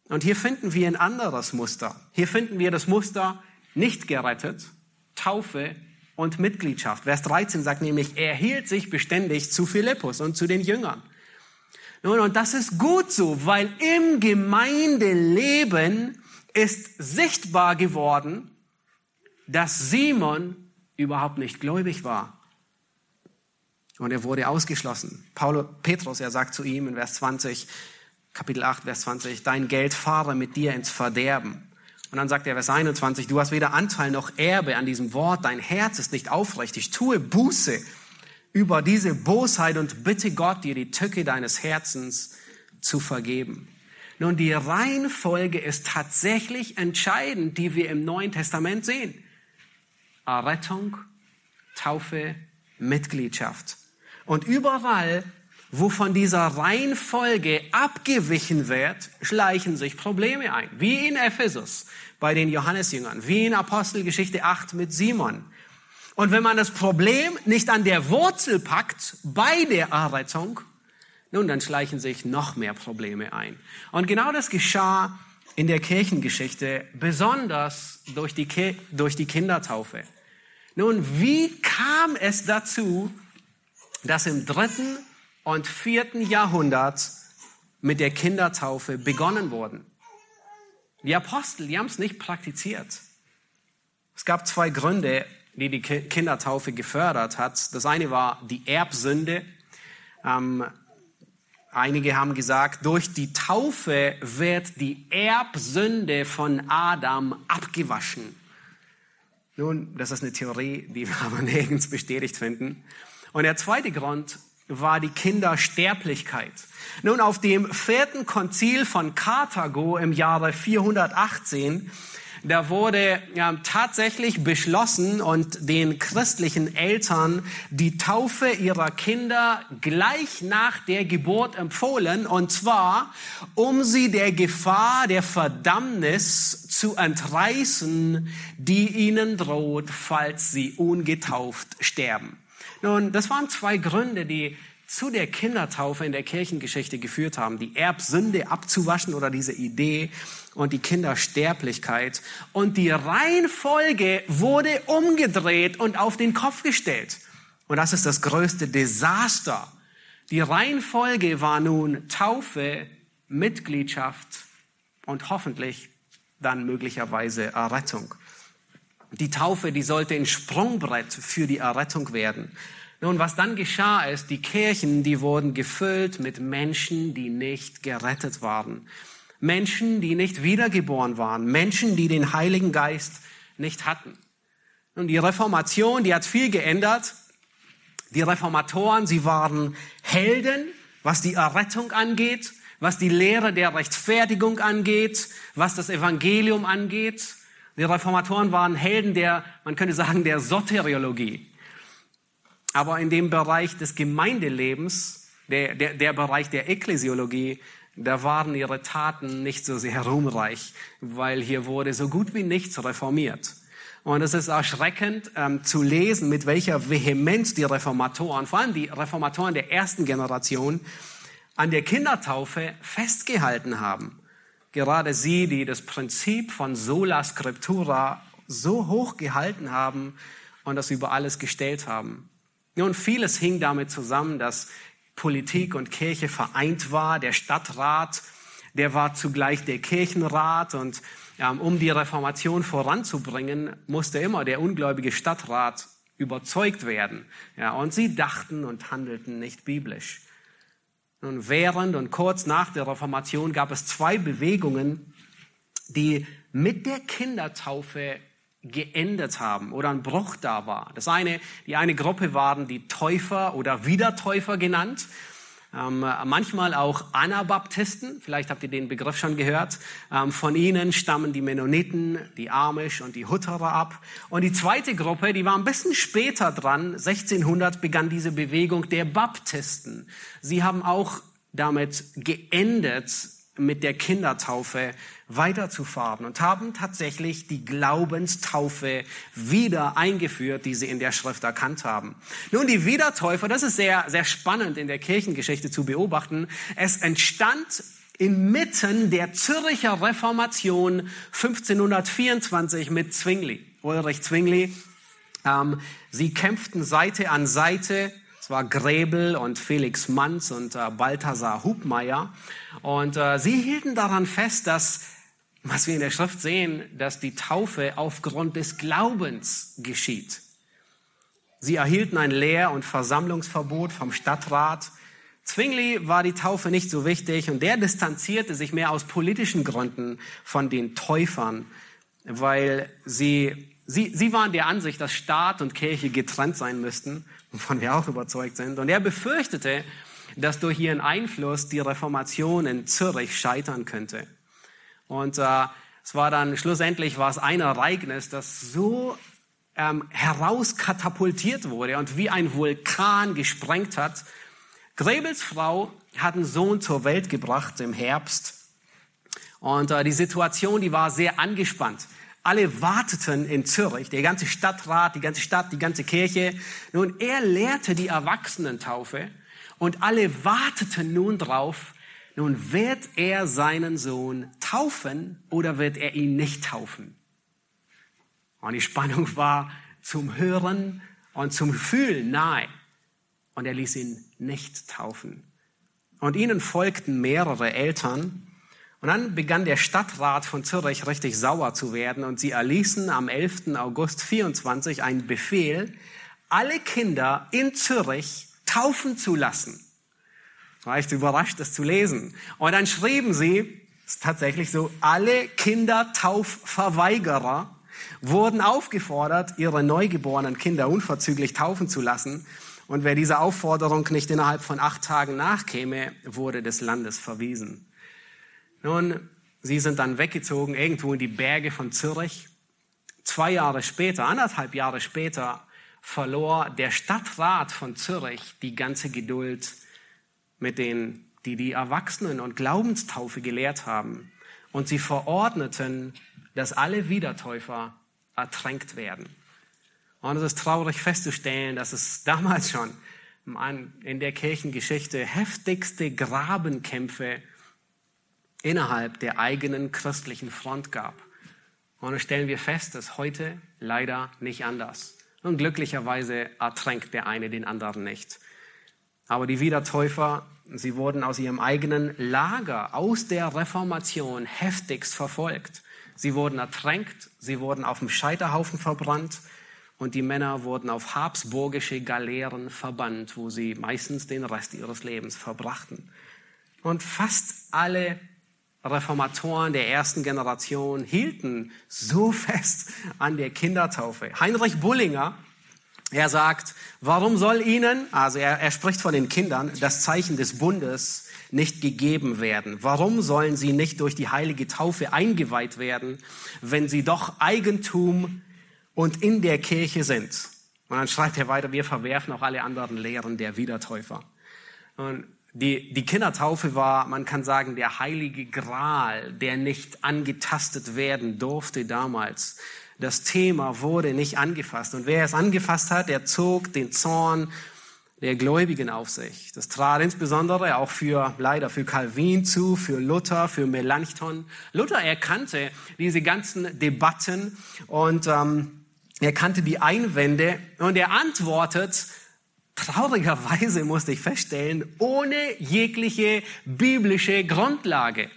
Und hier finden wir ein anderes Muster. Hier finden wir das Muster nicht gerettet, Taufe und Mitgliedschaft. Vers 13 sagt nämlich, er hielt sich beständig zu Philippus und zu den Jüngern. Nun, und das ist gut so, weil im Gemeindeleben ist sichtbar geworden, dass Simon überhaupt nicht gläubig war. Und er wurde ausgeschlossen. Paulus, Petrus, er sagt zu ihm in Vers 20, Kapitel 8, Vers 20, dein Geld fahre mit dir ins Verderben. Und dann sagt er Vers 21, du hast weder Anteil noch Erbe an diesem Wort, dein Herz ist nicht aufrichtig, tue Buße über diese Bosheit und bitte Gott, dir die Tücke deines Herzens zu vergeben. Nun, die Reihenfolge ist tatsächlich entscheidend, die wir im Neuen Testament sehen. Errettung, Taufe, Mitgliedschaft. Und überall, wo von dieser Reihenfolge abgewichen wird, schleichen sich Probleme ein. Wie in Ephesus bei den Johannesjüngern, wie in Apostelgeschichte 8 mit Simon. Und wenn man das Problem nicht an der Wurzel packt, bei der Errettung, nun, dann schleichen sich noch mehr Probleme ein. Und genau das geschah in der Kirchengeschichte, besonders durch die, durch die Kindertaufe. Nun, wie kam es dazu, dass im dritten und vierten Jahrhundert mit der Kindertaufe begonnen wurden? Die Apostel, die haben es nicht praktiziert. Es gab zwei Gründe, die die Kindertaufe gefördert hat. Das eine war die Erbsünde. Ähm, Einige haben gesagt, durch die Taufe wird die Erbsünde von Adam abgewaschen. Nun, das ist eine Theorie, die [LAUGHS] wir aber nirgends bestätigt finden. Und der zweite Grund war die Kindersterblichkeit. Nun, auf dem vierten Konzil von Karthago im Jahre 418 da wurde ja, tatsächlich beschlossen und den christlichen Eltern die Taufe ihrer Kinder gleich nach der Geburt empfohlen, und zwar, um sie der Gefahr der Verdammnis zu entreißen, die ihnen droht, falls sie ungetauft sterben. Nun, das waren zwei Gründe, die zu der Kindertaufe in der Kirchengeschichte geführt haben, die Erbsünde abzuwaschen oder diese Idee und die Kindersterblichkeit. Und die Reihenfolge wurde umgedreht und auf den Kopf gestellt. Und das ist das größte Desaster. Die Reihenfolge war nun Taufe, Mitgliedschaft und hoffentlich dann möglicherweise Errettung. Die Taufe, die sollte ein Sprungbrett für die Errettung werden. Nun, was dann geschah ist, die Kirchen, die wurden gefüllt mit Menschen, die nicht gerettet waren. Menschen, die nicht wiedergeboren waren. Menschen, die den Heiligen Geist nicht hatten. Und die Reformation, die hat viel geändert. Die Reformatoren, sie waren Helden, was die Errettung angeht, was die Lehre der Rechtfertigung angeht, was das Evangelium angeht. Die Reformatoren waren Helden der, man könnte sagen, der Soteriologie. Aber in dem Bereich des Gemeindelebens, der, der, der Bereich der Ekklesiologie, da waren ihre Taten nicht so sehr ruhmreich, weil hier wurde so gut wie nichts reformiert. Und es ist erschreckend ähm, zu lesen, mit welcher Vehemenz die Reformatoren, vor allem die Reformatoren der ersten Generation, an der Kindertaufe festgehalten haben. Gerade sie, die das Prinzip von sola scriptura so hoch gehalten haben und das über alles gestellt haben. Nun, vieles hing damit zusammen, dass Politik und Kirche vereint war. Der Stadtrat, der war zugleich der Kirchenrat und ähm, um die Reformation voranzubringen, musste immer der ungläubige Stadtrat überzeugt werden. Ja, und sie dachten und handelten nicht biblisch. Nun, während und kurz nach der Reformation gab es zwei Bewegungen, die mit der Kindertaufe geendet haben oder ein Bruch da war. Das eine, die eine Gruppe waren die Täufer oder Wiedertäufer genannt. Ähm, manchmal auch Anabaptisten, vielleicht habt ihr den Begriff schon gehört. Ähm, von ihnen stammen die Mennoniten, die Amish und die Hutterer ab. Und die zweite Gruppe, die war ein bisschen später dran, 1600 begann diese Bewegung der Baptisten. Sie haben auch damit geendet, mit der Kindertaufe weiterzufahren und haben tatsächlich die Glaubenstaufe wieder eingeführt, die sie in der Schrift erkannt haben. Nun, die Wiedertäufer, das ist sehr, sehr spannend in der Kirchengeschichte zu beobachten. Es entstand inmitten der Zürcher Reformation 1524 mit Zwingli, Ulrich Zwingli. Ähm, sie kämpften Seite an Seite es war Gräbel und Felix Manz und äh, Balthasar Hubmeier. Und äh, sie hielten daran fest, dass, was wir in der Schrift sehen, dass die Taufe aufgrund des Glaubens geschieht. Sie erhielten ein Lehr- und Versammlungsverbot vom Stadtrat. Zwingli war die Taufe nicht so wichtig und der distanzierte sich mehr aus politischen Gründen von den Täufern, weil sie, sie, sie waren der Ansicht, dass Staat und Kirche getrennt sein müssten wovon wir auch überzeugt sind. Und er befürchtete, dass durch ihren Einfluss die Reformation in Zürich scheitern könnte. Und äh, es war dann schlussendlich war es ein Ereignis, das so ähm, herauskatapultiert wurde und wie ein Vulkan gesprengt hat. Grebels Frau hat einen Sohn zur Welt gebracht im Herbst. Und äh, die Situation, die war sehr angespannt. Alle warteten in Zürich, der ganze Stadtrat, die ganze Stadt, die ganze Kirche. Nun, er lehrte die Erwachsenentaufe und alle warteten nun drauf, nun wird er seinen Sohn taufen oder wird er ihn nicht taufen? Und die Spannung war zum Hören und zum Fühlen nahe. Und er ließ ihn nicht taufen. Und ihnen folgten mehrere Eltern, und dann begann der Stadtrat von Zürich richtig sauer zu werden und sie erließen am 11. August 24 einen Befehl, alle Kinder in Zürich taufen zu lassen. War ich überrascht, das zu lesen. Und dann schrieben sie, ist tatsächlich so, alle Kindertaufverweigerer wurden aufgefordert, ihre neugeborenen Kinder unverzüglich taufen zu lassen. Und wer dieser Aufforderung nicht innerhalb von acht Tagen nachkäme, wurde des Landes verwiesen. Nun, sie sind dann weggezogen irgendwo in die Berge von Zürich. Zwei Jahre später, anderthalb Jahre später, verlor der Stadtrat von Zürich die ganze Geduld mit denen, die die Erwachsenen und Glaubenstaufe gelehrt haben. Und sie verordneten, dass alle Wiedertäufer ertränkt werden. Und es ist traurig festzustellen, dass es [LAUGHS] damals schon in der Kirchengeschichte heftigste Grabenkämpfe innerhalb der eigenen christlichen Front gab. Und dann stellen wir fest, dass heute leider nicht anders. Und glücklicherweise ertränkt der eine den anderen nicht. Aber die Wiedertäufer, sie wurden aus ihrem eigenen Lager, aus der Reformation heftigst verfolgt. Sie wurden ertränkt, sie wurden auf dem Scheiterhaufen verbrannt und die Männer wurden auf habsburgische Galeeren verbannt, wo sie meistens den Rest ihres Lebens verbrachten. Und fast alle Reformatoren der ersten Generation hielten so fest an der Kindertaufe. Heinrich Bullinger, er sagt, warum soll ihnen, also er, er spricht von den Kindern, das Zeichen des Bundes nicht gegeben werden? Warum sollen sie nicht durch die heilige Taufe eingeweiht werden, wenn sie doch Eigentum und in der Kirche sind? Und dann schreibt er weiter, wir verwerfen auch alle anderen Lehren der Wiedertäufer. Und Die, die Kindertaufe war, man kann sagen, der heilige Gral, der nicht angetastet werden durfte damals. Das Thema wurde nicht angefasst. Und wer es angefasst hat, der zog den Zorn der Gläubigen auf sich. Das trat insbesondere auch für, leider für Calvin zu, für Luther, für Melanchthon. Luther erkannte diese ganzen Debatten und ähm, er kannte die Einwände und er antwortet, traurigerweise [LAUGHS] musste ich feststellen, ohne jegliche biblische Grundlage.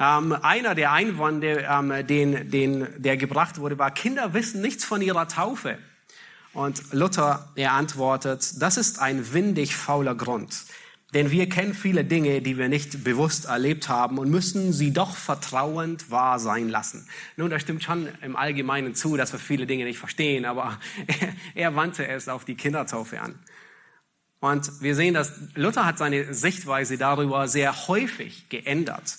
Ähm, einer der Einwände, ähm, den, den, der gebracht wurde, war, Kinder wissen nichts von ihrer Taufe. Und Luther, er antwortet, das ist ein windig fauler Grund. Denn wir kennen viele Dinge, die wir nicht bewusst erlebt haben und müssen sie doch vertrauend wahr sein lassen. Nun, das stimmt schon im Allgemeinen zu, dass wir viele Dinge nicht verstehen, aber [LAUGHS] er, wandte es auf die Kindertaufe an. Und wir sehen, dass Luther hat seine Sichtweise darüber sehr häufig geändert.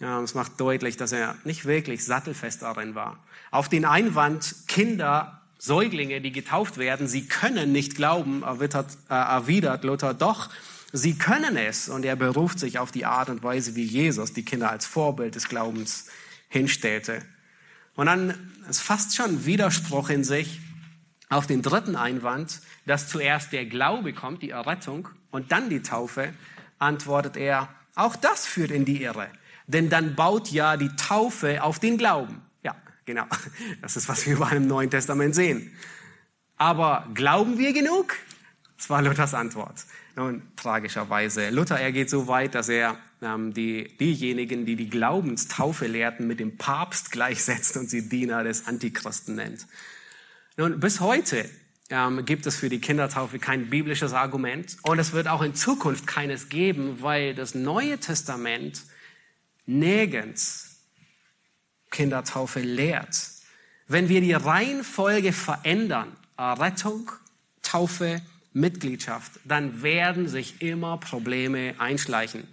Ja, es macht deutlich, dass er nicht wirklich sattelfest darin war. Auf den Einwand, Kinder, Säuglinge, die getauft werden, sie können nicht glauben, erwidert, äh, erwidert Luther, doch, Sie können es und er beruft sich auf die Art und Weise, wie Jesus die Kinder als Vorbild des Glaubens hinstellte. Und dann ist fast schon Widerspruch in sich auf den dritten Einwand, dass zuerst der Glaube kommt, die Errettung und dann die Taufe, antwortet er, auch das führt in die Irre. Denn dann baut ja die Taufe auf den Glauben. Ja, genau. Das ist, was wir über im Neuen Testament sehen. Aber glauben wir genug? Das war Luthers Antwort. Nun, tragischerweise. Luther, er geht so weit, dass er ähm, die, diejenigen, die die Glaubenstaufe lehrten, mit dem Papst gleichsetzt und sie Diener des Antichristen nennt. Nun, bis heute ähm, gibt es für die Kindertaufe kein biblisches Argument und es wird auch in Zukunft keines geben, weil das Neue Testament nirgends Kindertaufe lehrt. Wenn wir die Reihenfolge verändern, Errettung, Taufe, Mitgliedschaft, dann werden sich immer Probleme einschleichen.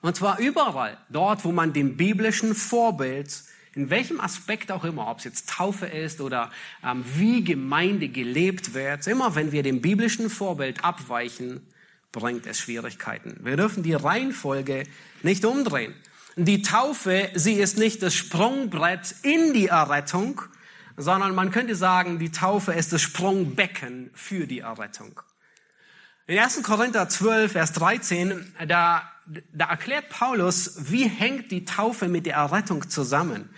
Und zwar überall, dort, wo man dem biblischen Vorbild, in welchem Aspekt auch immer, ob es jetzt Taufe ist oder ähm, wie Gemeinde gelebt wird, immer wenn wir dem biblischen Vorbild abweichen, bringt es Schwierigkeiten. Wir dürfen die Reihenfolge nicht umdrehen. Die Taufe, sie ist nicht das Sprungbrett in die Errettung, sondern man könnte sagen, die Taufe ist das Sprungbecken für die Errettung. In 1. Korinther 12, Vers 13, da, da erklärt Paulus, wie hängt die Taufe mit der Errettung zusammen.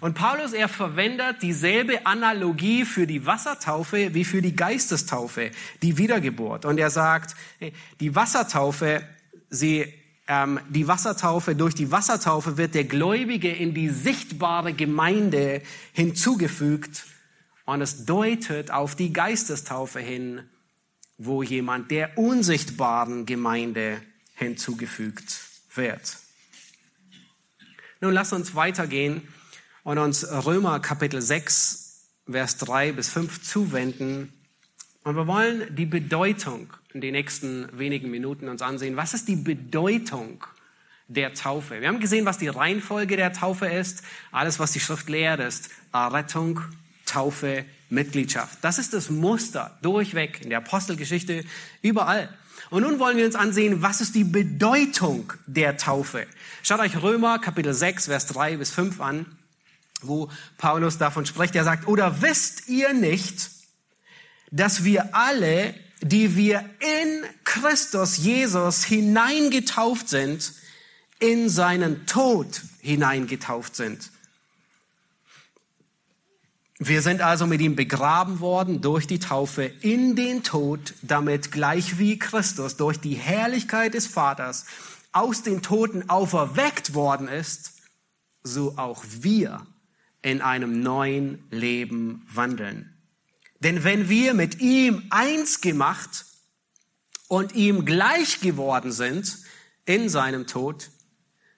Und Paulus, er verwendet dieselbe Analogie für die Wassertaufe wie für die Geistestaufe, die Wiedergeburt. Und er sagt, die Wassertaufe, sie ähm, die Wassertaufe, durch die Wassertaufe wird der Gläubige in die sichtbare Gemeinde hinzugefügt und es deutet auf die Geistestaufe hin, wo jemand der unsichtbaren Gemeinde hinzugefügt wird. Nun lass uns weitergehen und uns Römer Kapitel 6, Vers 3 bis 5 zuwenden. Und wir wollen die Bedeutung in den nächsten wenigen Minuten uns ansehen. Was ist die Bedeutung der Taufe? Wir haben gesehen, was die Reihenfolge der Taufe ist. Alles, was die Schrift lehrt, ist Errettung, Taufe, Mitgliedschaft. Das ist das Muster durchweg in der Apostelgeschichte überall. Und nun wollen wir uns ansehen, was ist die Bedeutung der Taufe. Schaut euch Römer Kapitel 6, Vers 3 bis 5 an, wo Paulus davon spricht. Er sagt, oder wisst ihr nicht, dass wir alle die wir in Christus Jesus hineingetauft sind, in seinen Tod hineingetauft sind. Wir sind also mit ihm begraben worden durch die Taufe in den Tod, damit gleich wie Christus durch die Herrlichkeit des Vaters aus den Toten auferweckt worden ist, so auch wir in einem neuen Leben wandeln. Denn wenn wir mit ihm eins gemacht und ihm gleich geworden sind in seinem Tod,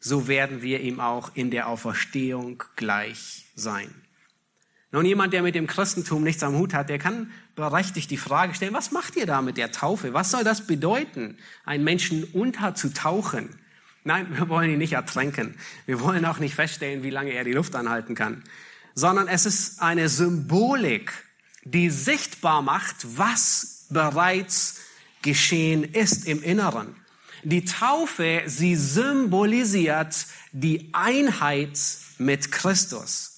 so werden wir ihm auch in der Auferstehung gleich sein. Nun, jemand, der mit dem Christentum nichts am Hut hat, der kann berechtigt die Frage stellen, was macht ihr da mit der Taufe? Was soll das bedeuten, einen Menschen unterzutauchen? Nein, wir wollen ihn nicht ertränken. Wir wollen auch nicht feststellen, wie lange er die Luft anhalten kann, sondern es ist eine Symbolik die sichtbar macht, was bereits geschehen ist im Inneren. Die Taufe, sie symbolisiert die Einheit mit Christus.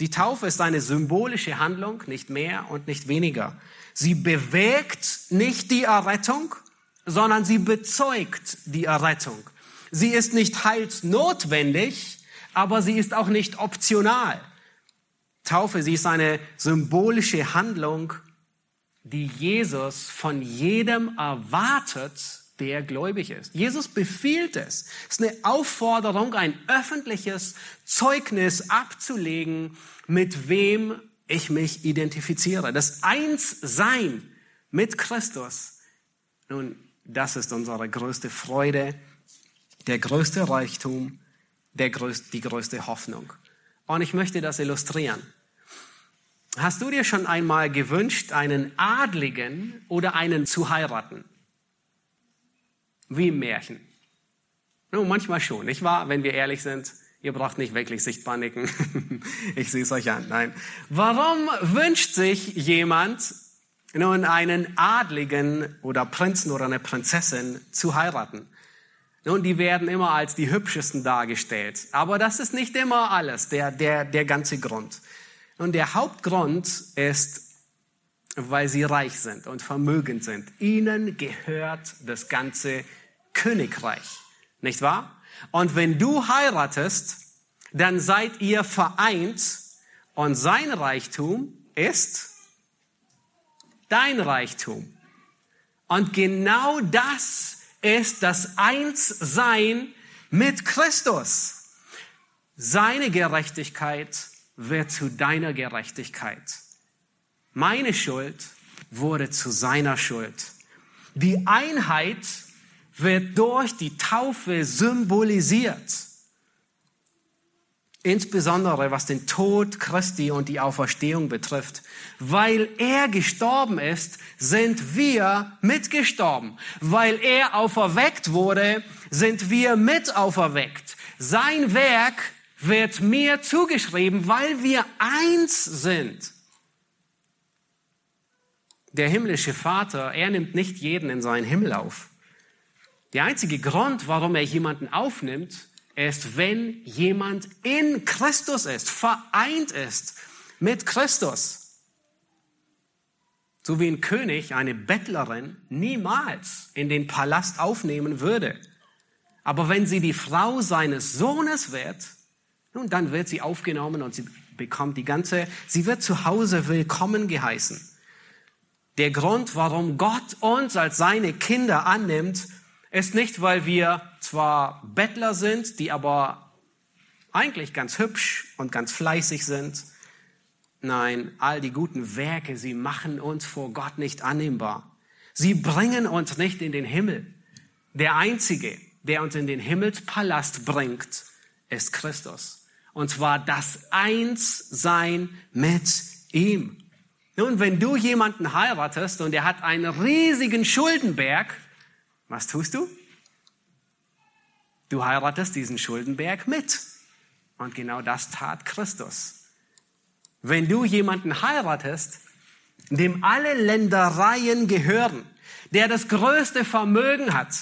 Die Taufe ist eine symbolische Handlung, nicht mehr und nicht weniger. Sie bewegt nicht die Errettung, sondern sie bezeugt die Errettung. Sie ist nicht heilsnotwendig, aber sie ist auch nicht optional. Taufe, sie ist eine symbolische Handlung, die Jesus von jedem erwartet, der gläubig ist. Jesus befiehlt es. Es ist eine Aufforderung, ein öffentliches Zeugnis abzulegen, mit wem ich mich identifiziere. Das Einssein mit Christus. Nun, das ist unsere größte Freude, der größte Reichtum, der größte, die größte Hoffnung. Und ich möchte das illustrieren. Hast du dir schon einmal gewünscht, einen Adligen oder einen zu heiraten? Wie im Märchen. Nun, manchmal schon, nicht wahr? Wenn wir ehrlich sind, ihr braucht nicht wirklich sichtbar nicken. [LAUGHS] ich sehe es euch an. Nein. Warum wünscht sich jemand nun einen Adligen oder Prinzen oder eine Prinzessin zu heiraten? Nun, die werden immer als die hübschesten dargestellt. Aber das ist nicht immer alles, der, der, der ganze Grund. Und der Hauptgrund ist, weil sie reich sind und vermögend sind. Ihnen gehört das ganze Königreich. Nicht wahr? Und wenn du heiratest, dann seid ihr vereint und sein Reichtum ist dein Reichtum. Und genau das ist das Einssein mit Christus. Seine Gerechtigkeit wird zu deiner Gerechtigkeit. Meine Schuld wurde zu seiner Schuld. Die Einheit wird durch die Taufe symbolisiert. Insbesondere was den Tod Christi und die Auferstehung betrifft. Weil er gestorben ist, sind wir mitgestorben. Weil er auferweckt wurde, sind wir mit auferweckt. Sein Werk wird mir zugeschrieben, weil wir eins sind. Der himmlische Vater, er nimmt nicht jeden in seinen Himmel auf. Der einzige Grund, warum er jemanden aufnimmt, ist, wenn jemand in Christus ist, vereint ist mit Christus. So wie ein König eine Bettlerin niemals in den Palast aufnehmen würde. Aber wenn sie die Frau seines Sohnes wird, nun, dann wird sie aufgenommen und sie bekommt die ganze, sie wird zu Hause willkommen geheißen. Der Grund, warum Gott uns als seine Kinder annimmt, ist nicht, weil wir zwar Bettler sind, die aber eigentlich ganz hübsch und ganz fleißig sind. Nein, all die guten Werke, sie machen uns vor Gott nicht annehmbar. Sie bringen uns nicht in den Himmel. Der Einzige, der uns in den Himmelspalast bringt, ist Christus. Und zwar das Einssein mit ihm. Nun, wenn du jemanden heiratest und er hat einen riesigen Schuldenberg, was tust du? Du heiratest diesen Schuldenberg mit. Und genau das tat Christus. Wenn du jemanden heiratest, dem alle Ländereien gehören, der das größte Vermögen hat,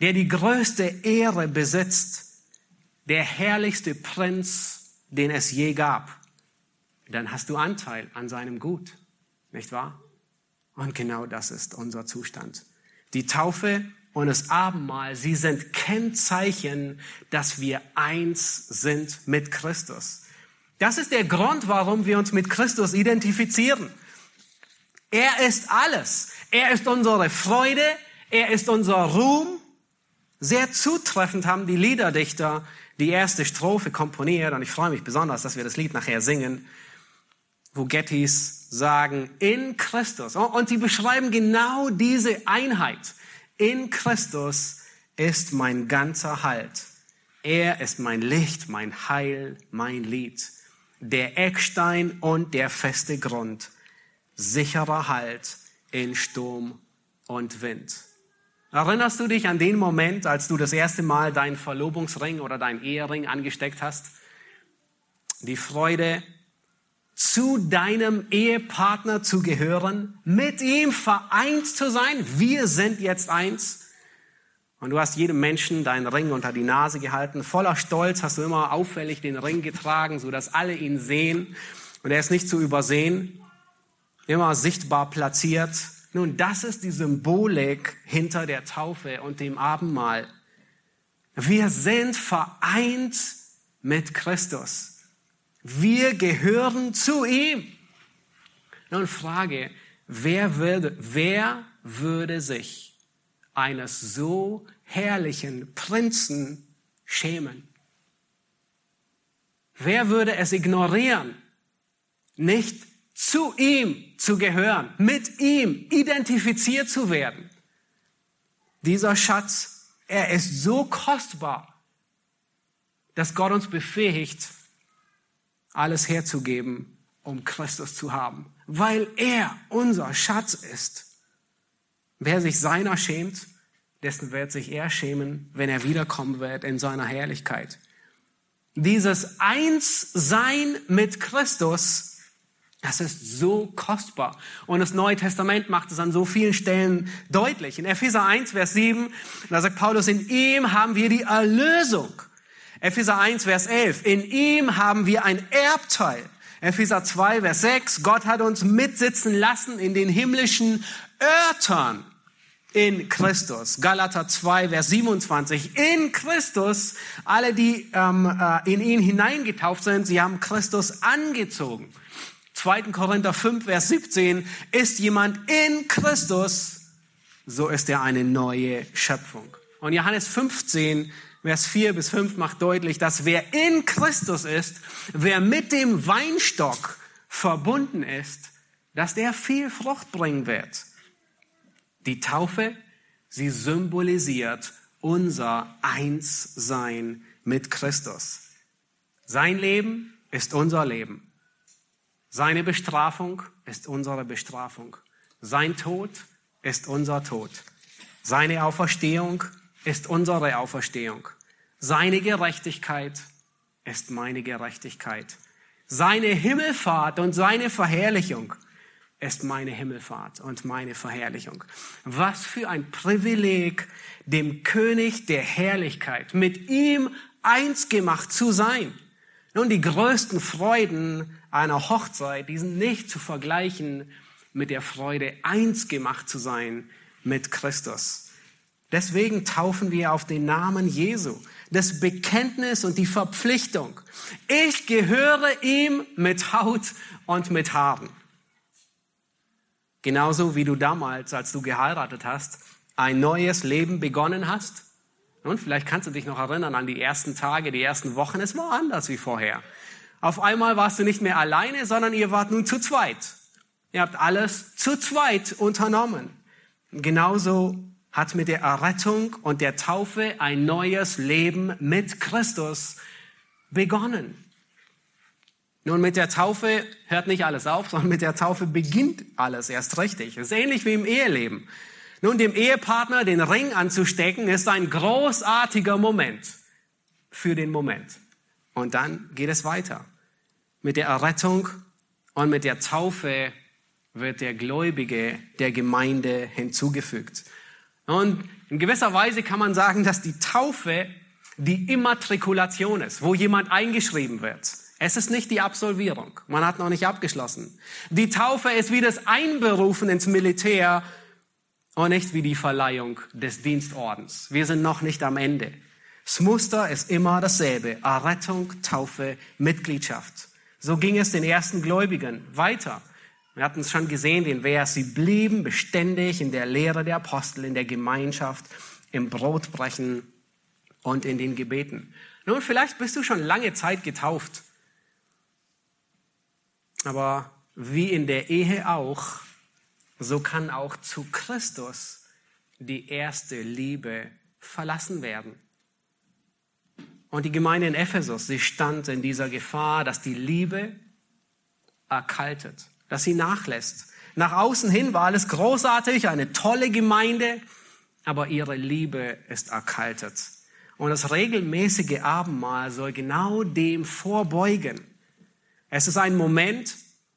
der die größte Ehre besitzt, der herrlichste Prinz, den es je gab, dann hast du Anteil an seinem Gut, nicht wahr? Und genau das ist unser Zustand. Die Taufe und das Abendmahl, sie sind Kennzeichen, dass wir eins sind mit Christus. Das ist der Grund, warum wir uns mit Christus identifizieren. Er ist alles. Er ist unsere Freude. Er ist unser Ruhm. Sehr zutreffend haben die Liederdichter die erste Strophe komponiert und ich freue mich besonders, dass wir das Lied nachher singen, wo Gettys sagen, in Christus. Und sie beschreiben genau diese Einheit. In Christus ist mein ganzer Halt. Er ist mein Licht, mein Heil, mein Lied. Der Eckstein und der feste Grund. Sicherer Halt in Sturm und Wind. Erinnerst du dich an den Moment, als du das erste Mal deinen Verlobungsring oder deinen Ehering angesteckt hast? Die Freude, zu deinem Ehepartner zu gehören, mit ihm vereint zu sein. Wir sind jetzt eins. Und du hast jedem Menschen deinen Ring unter die Nase gehalten. Voller Stolz hast du immer auffällig den Ring getragen, so dass alle ihn sehen. Und er ist nicht zu übersehen. Immer sichtbar platziert. Nun, das ist die Symbolik hinter der Taufe und dem Abendmahl. Wir sind vereint mit Christus. Wir gehören zu ihm. Nun Frage, wer würde, wer würde sich eines so herrlichen Prinzen schämen? Wer würde es ignorieren, nicht zu ihm zu gehören, mit ihm identifiziert zu werden? Dieser Schatz, er ist so kostbar, dass Gott uns befähigt, alles herzugeben, um Christus zu haben, weil er unser Schatz ist. Wer sich seiner schämt, dessen wird sich er schämen, wenn er wiederkommen wird in seiner Herrlichkeit. Dieses Einssein mit Christus, das ist so kostbar. Und das Neue Testament macht es an so vielen Stellen deutlich. In Epheser 1, Vers 7, da sagt Paulus, in ihm haben wir die Erlösung. Epheser 1, Vers 11, in ihm haben wir ein Erbteil. Epheser 2, Vers 6, Gott hat uns mitsitzen lassen in den himmlischen Örtern in Christus. Galater 2, Vers 27. In Christus, alle, die ähm, äh, in ihn hineingetauft sind, sie haben Christus angezogen. 2. Korinther 5, Vers 17. Ist jemand in Christus, so ist er eine neue Schöpfung. Und Johannes 15, Vers 4 bis 5 macht deutlich, dass wer in Christus ist, wer mit dem Weinstock verbunden ist, dass der viel Frucht bringen wird. Die Taufe, sie symbolisiert unser Einssein mit Christus. Sein Leben ist unser Leben. Seine Bestrafung ist unsere Bestrafung. Sein Tod ist unser Tod. Seine Auferstehung ist unsere Auferstehung. Seine Gerechtigkeit ist meine Gerechtigkeit. Seine Himmelfahrt und seine Verherrlichung ist meine Himmelfahrt und meine Verherrlichung. Was für ein Privileg, dem König der Herrlichkeit, mit ihm eins gemacht zu sein. Nun, die größten Freuden einer Hochzeit, die sind nicht zu vergleichen mit der Freude, eins gemacht zu sein mit Christus. Deswegen taufen wir auf den Namen Jesu. Das Bekenntnis und die Verpflichtung. Ich gehöre ihm mit Haut und mit Haaren. Genauso wie du damals, als du geheiratet hast, ein neues Leben begonnen hast. Und vielleicht kannst du dich noch erinnern an die ersten Tage, die ersten Wochen. Es war anders wie vorher. Auf einmal warst du nicht mehr alleine, sondern ihr wart nun zu zweit. Ihr habt alles zu zweit unternommen. Genauso hat mit der Errettung und der Taufe ein neues Leben mit Christus begonnen. Nun, mit der Taufe hört nicht alles auf, [LAUGHS] sondern mit der Taufe beginnt alles erst richtig. Es ist ähnlich wie im Eheleben. Nun, dem Ehepartner den Ring anzustecken, ist ein großartiger Moment für den Moment. Und dann geht es weiter. Mit der Errettung und mit der Taufe wird der Gläubige der Gemeinde hinzugefügt. Und in gewisser Weise kann man sagen, dass die Taufe die Immatrikulation ist, wo jemand eingeschrieben wird. Es ist nicht die Absolvierung. Man hat noch nicht abgeschlossen. Die Taufe ist wie das Einberufen ins Militär und nicht wie die Verleihung des Dienstordens. Wir sind noch nicht am Ende. Das Muster ist immer dasselbe. Errettung, Taufe, Mitgliedschaft. So ging es den ersten Gläubigen weiter. Wir hatten es schon gesehen, den Vers. Sie blieben beständig in der Lehre der Apostel, in der Gemeinschaft, im Brotbrechen und in den Gebeten. Nun, vielleicht bist du schon lange Zeit getauft. Aber wie in der Ehe auch, so kann auch zu Christus die erste Liebe verlassen werden. Und die Gemeinde in Ephesus, sie stand in dieser Gefahr, dass die Liebe erkaltet, dass sie nachlässt. Nach außen hin war alles großartig, eine tolle Gemeinde, aber ihre Liebe ist erkaltet. Und das regelmäßige Abendmahl soll genau dem vorbeugen. Es ist ein Moment,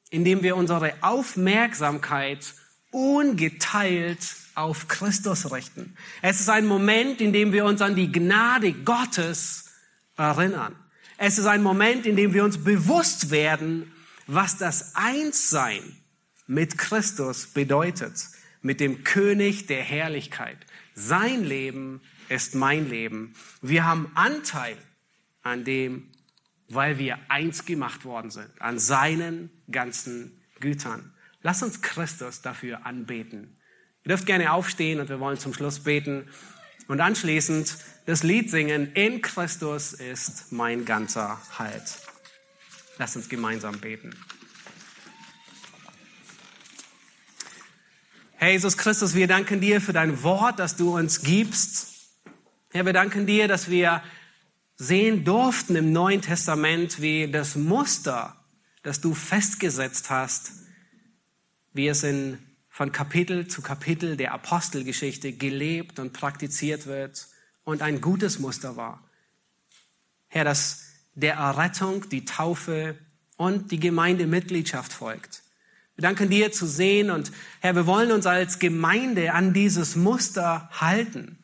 in dem wir unsere Aufmerksamkeit ungeteilt auf Christus richten. Es ist ein Moment, in dem wir uns an die Gnade Gottes erinnern. Es ist ein Moment, in dem wir uns bewusst werden, was das Einssein mit Christus bedeutet, mit dem König der Herrlichkeit. Sein Leben ist mein Leben. Wir haben Anteil an dem, weil wir eins gemacht worden sind, an seinen ganzen Gütern. Lass uns Christus dafür anbeten. Ihr dürft gerne aufstehen und wir wollen zum Schluss beten und anschließend das Lied singen, in Christus ist mein ganzer Halt. Lass uns gemeinsam beten. Herr Jesus Christus, wir danken dir für dein Wort, das du uns gibst. Herr, wir danken dir, dass wir sehen durften im Neuen Testament, wie das Muster, das du festgesetzt hast, wie es in, von Kapitel zu Kapitel der Apostelgeschichte gelebt und praktiziert wird und ein gutes Muster war. Herr, dass der Errettung die Taufe und die Gemeindemitgliedschaft folgt. Wir danken dir zu sehen und Herr, wir wollen uns als Gemeinde an dieses Muster halten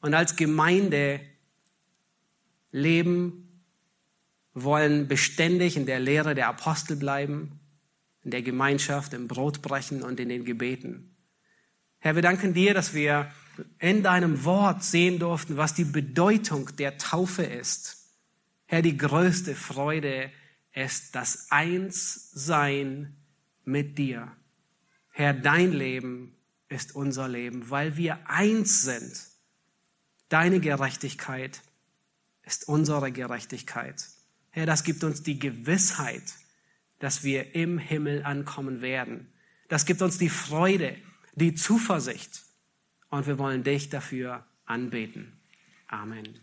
und als Gemeinde leben, wollen beständig in der Lehre der Apostel bleiben, in der Gemeinschaft, im Brotbrechen und in den Gebeten. Herr, wir danken dir, dass wir in deinem Wort sehen durften, was die Bedeutung der Taufe ist. Herr, die größte Freude ist das Einssein mit dir. Herr, dein Leben ist unser Leben, weil wir eins sind. Deine Gerechtigkeit ist unsere Gerechtigkeit. Herr, das gibt uns die Gewissheit, dass wir im Himmel ankommen werden. Das gibt uns die Freude, die Zuversicht. Und wir wollen dich dafür anbeten. Amen.